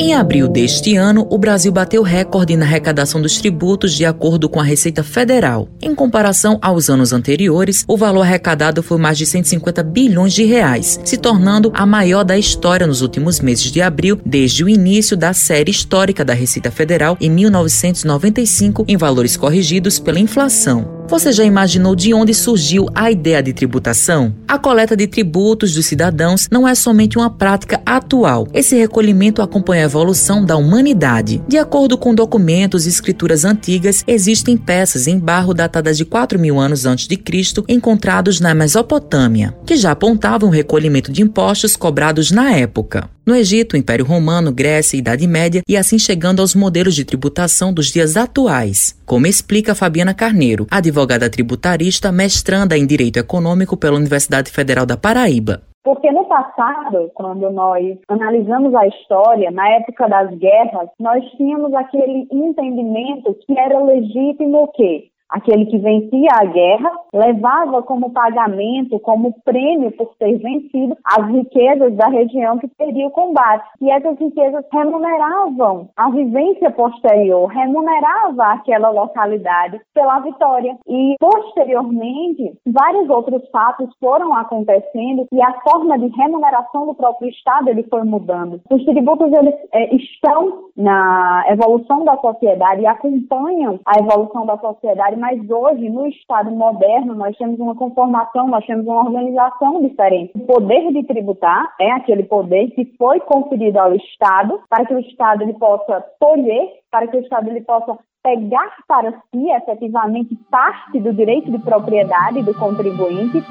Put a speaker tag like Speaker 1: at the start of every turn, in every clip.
Speaker 1: Em abril deste ano, o Brasil bateu recorde na arrecadação dos tributos de acordo com a Receita Federal. Em comparação aos anos anteriores, o valor arrecadado foi mais de 150 bilhões de reais, se tornando a maior da história nos últimos meses de abril, desde o início da série histórica da Receita Federal em 1995, em valores corrigidos pela inflação. Você já imaginou de onde surgiu a ideia de tributação? A coleta de tributos dos cidadãos não é somente uma prática atual. Esse recolhimento acompanha a evolução da humanidade. De acordo com documentos e escrituras antigas, existem peças em barro datadas de 4 mil anos antes de Cristo encontrados na Mesopotâmia, que já apontavam o recolhimento de impostos cobrados na época. No Egito, Império Romano, Grécia Idade Média, e assim chegando aos modelos de tributação dos dias atuais, como explica Fabiana Carneiro, advogada tributarista, mestranda em Direito Econômico pela Universidade Federal da Paraíba.
Speaker 2: Porque no passado, quando nós analisamos a história, na época das guerras, nós tínhamos aquele entendimento que era legítimo o quê? Aquele que vencia a guerra levava como pagamento, como prêmio por ter vencido, as riquezas da região que teria o combate. E essas riquezas remuneravam a vivência posterior, remunerava aquela localidade pela vitória. E posteriormente, vários outros fatos foram acontecendo e a forma de remuneração do próprio Estado ele foi mudando. Os tributos eles é, estão na evolução da sociedade e acompanham a evolução da sociedade mas hoje, no Estado moderno, nós temos uma conformação, nós temos uma organização diferente. O poder de tributar é aquele poder que foi conferido ao Estado para que o Estado ele possa colher, para que o Estado ele possa pegar para si efetivamente parte do direito de propriedade do contribuinte.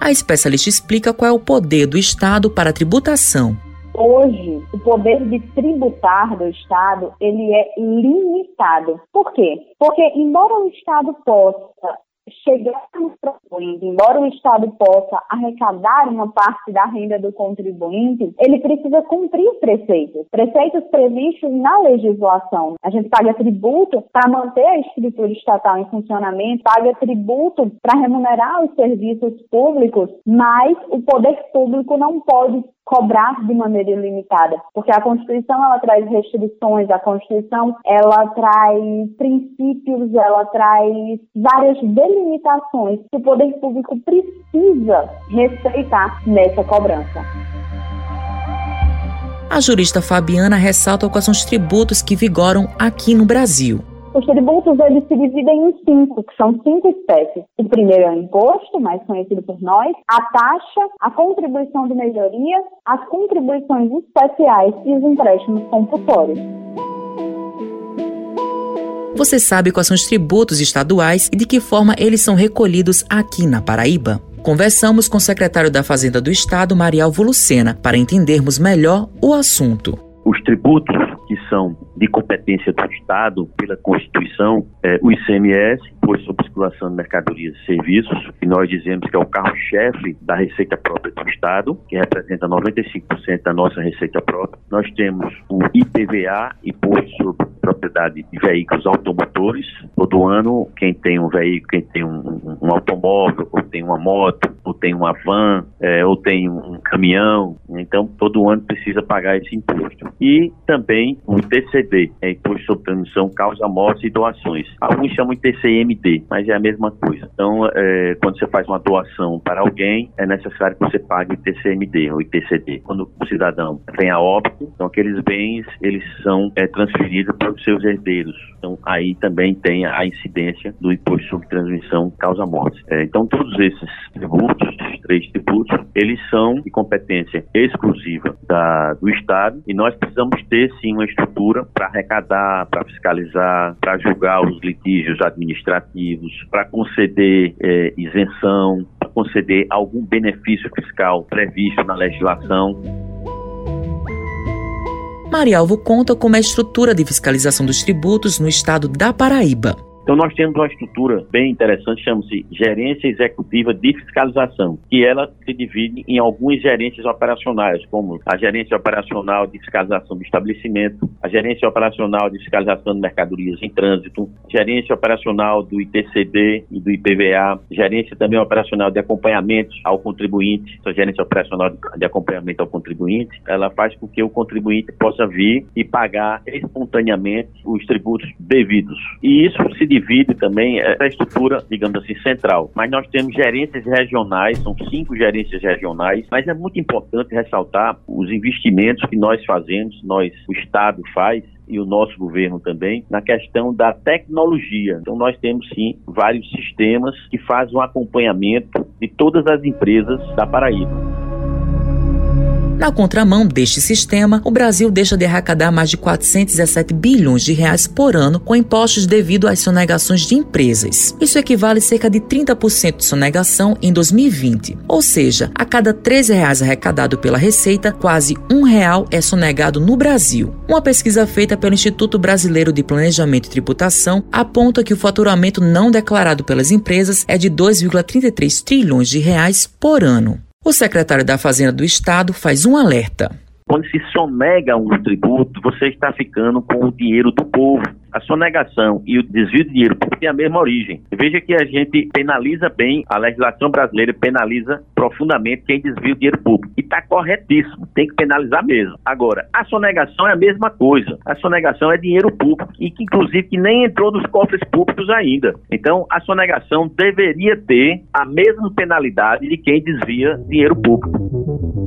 Speaker 1: A especialista explica qual é o poder do Estado para a tributação
Speaker 2: hoje o poder de tributar do Estado ele é limitado. Por quê? Porque embora o Estado possa chegar no contribuinte, embora o Estado possa arrecadar uma parte da renda do contribuinte, ele precisa cumprir preceitos, preceitos previstos na legislação. A gente paga tributo para manter a estrutura estatal em funcionamento, paga tributo para remunerar os serviços públicos, mas o poder público não pode cobrar de maneira ilimitada, porque a Constituição ela traz restrições, a Constituição ela traz princípios, ela traz várias delimitações que o poder público precisa respeitar nessa cobrança.
Speaker 1: A jurista Fabiana ressalta quais são os tributos que vigoram aqui no Brasil.
Speaker 2: Os tributos eles se dividem em cinco, que são cinco espécies. O primeiro é o imposto, mais conhecido por nós, a taxa, a contribuição de melhoria, as contribuições especiais e os empréstimos compulsórios.
Speaker 1: Você sabe quais são os tributos estaduais e de que forma eles são recolhidos aqui na Paraíba? Conversamos com o secretário da Fazenda do Estado, Marialvo Lucena, para entendermos melhor o assunto.
Speaker 3: Os tributos que são de competência do Estado pela Constituição, é, o ICMS, Imposto sobre Circulação de Mercadorias e Serviços, que nós dizemos que é o carro-chefe da receita própria do Estado, que representa 95% da nossa receita própria. Nós temos o IPVA, Imposto sobre Propriedade de Veículos Automotores. Todo ano, quem tem um veículo, quem tem um, um automóvel, ou tem uma moto, ou tem uma van, é, ou tem um caminhão, então todo ano precisa pagar esse imposto. E também o ITCD, é Imposto sobre Transmissão, Causa Morte e Doações. Alguns chamam de TCMD, mas é a mesma coisa. Então, é, quando você faz uma doação para alguém, é necessário que você pague o TCMD ou ITCD. Quando o cidadão vem a óbito, então aqueles bens, eles são é, transferidos para os seus herdeiros. Então, aí também tem a incidência do Imposto sobre Transmissão, Causa Morte. É, então, todos esses tributos, esses três tributos, eles são de competência exclusiva da, do Estado e nós precisamos ter, sim, uma estrutura para arrecadar, para fiscalizar, para julgar os litígios administrativos, para conceder é, isenção, para conceder algum benefício fiscal previsto na legislação.
Speaker 1: Marialvo conta como é a estrutura de fiscalização dos tributos no estado da Paraíba.
Speaker 3: Então nós temos uma estrutura bem interessante, chama-se Gerência Executiva de Fiscalização, que ela se divide em algumas gerências operacionais, como a Gerência Operacional de Fiscalização do Estabelecimento, a Gerência Operacional de Fiscalização de Mercadorias em Trânsito, Gerência Operacional do ITCD e do IPVA, Gerência também Operacional de Acompanhamento ao Contribuinte, essa Gerência Operacional de Acompanhamento ao Contribuinte, ela faz com que o contribuinte possa vir e pagar espontaneamente os tributos devidos. E isso se divide também, essa estrutura, digamos assim, central. Mas nós temos gerências regionais, são cinco gerências regionais, mas é muito importante ressaltar os investimentos que nós fazemos, nós, o Estado faz, e o nosso governo também, na questão da tecnologia. Então, nós temos sim vários sistemas que fazem um acompanhamento de todas as empresas da Paraíba.
Speaker 1: Na contramão deste sistema, o Brasil deixa de arrecadar mais de 417 bilhões de reais por ano com impostos devido às sonegações de empresas. Isso equivale a cerca de 30% de sonegação em 2020. Ou seja, a cada 13 reais arrecadado pela Receita, quase um real é sonegado no Brasil. Uma pesquisa feita pelo Instituto Brasileiro de Planejamento e Tributação aponta que o faturamento não declarado pelas empresas é de 2,33 trilhões de reais por ano. O secretário da Fazenda do Estado faz um alerta.
Speaker 3: Quando se sonega um tributo, você está ficando com o dinheiro do povo. A sonegação e o desvio de dinheiro têm a mesma origem. Veja que a gente penaliza bem, a legislação brasileira penaliza profundamente quem desvia o dinheiro público. E está corretíssimo, tem que penalizar mesmo. Agora, a sonegação é a mesma coisa. A sonegação é dinheiro público e que, inclusive, que nem entrou nos cofres públicos ainda. Então, a sonegação deveria ter a mesma penalidade de quem desvia dinheiro público.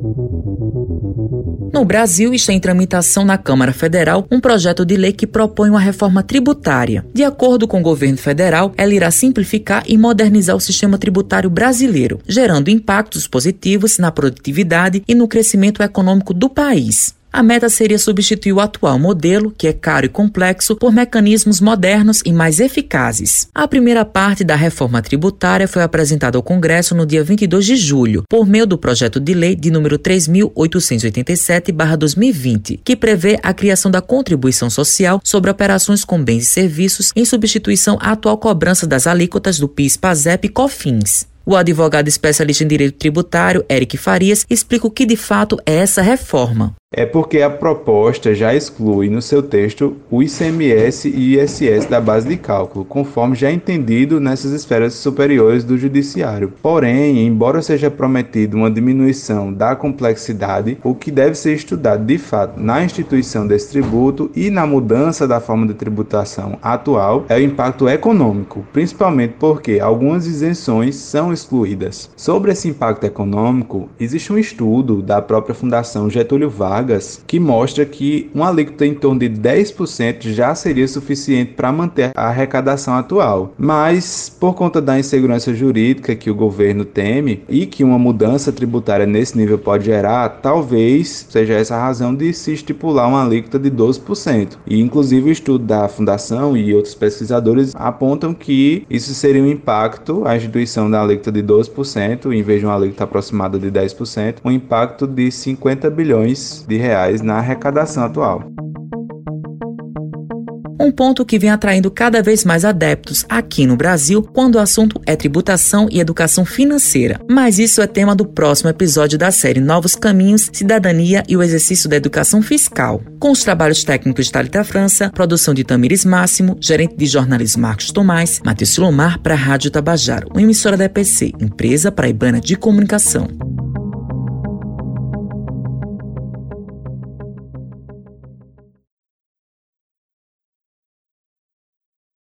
Speaker 1: No Brasil, está em tramitação na Câmara Federal um projeto de lei que propõe uma reforma tributária. De acordo com o governo federal, ela irá simplificar e modernizar o sistema tributário brasileiro, gerando impactos positivos na produtividade e no crescimento econômico do país. A meta seria substituir o atual modelo, que é caro e complexo, por mecanismos modernos e mais eficazes. A primeira parte da reforma tributária foi apresentada ao Congresso no dia 22 de julho, por meio do projeto de lei de número 3887/2020, que prevê a criação da contribuição social sobre operações com bens e serviços em substituição à atual cobrança das alíquotas do PIS, PASEP e COFINS. O advogado especialista em direito tributário, Eric Farias, explica o que de fato é essa reforma.
Speaker 4: É porque a proposta já exclui no seu texto o ICMS e ISS da base de cálculo, conforme já entendido nessas esferas superiores do judiciário. Porém, embora seja prometido uma diminuição da complexidade, o que deve ser estudado de fato na instituição desse tributo e na mudança da forma de tributação atual é o impacto econômico, principalmente porque algumas isenções são excluídas. Sobre esse impacto econômico, existe um estudo da própria Fundação Getúlio Vargas vagas, que mostra que uma alíquota em torno de 10% já seria suficiente para manter a arrecadação atual. Mas, por conta da insegurança jurídica que o governo teme e que uma mudança tributária nesse nível pode gerar, talvez seja essa a razão de se estipular uma alíquota de 12%. E, inclusive, o estudo da Fundação e outros pesquisadores apontam que isso seria um impacto, a instituição da alíquota de 12%, em vez de uma alíquota aproximada de 10%, um impacto de 50 bilhões de reais na arrecadação atual.
Speaker 1: Um ponto que vem atraindo cada vez mais adeptos aqui no Brasil quando o assunto é tributação e educação financeira. Mas isso é tema do próximo episódio da série Novos Caminhos, Cidadania e o Exercício da Educação Fiscal. Com os trabalhos técnicos de Thalita França, produção de Tamires Máximo, gerente de jornalismo Marcos Tomás, Matheus Silomar para a Rádio Tabajaro, uma emissora da EPC, Empresa Paraibana de Comunicação.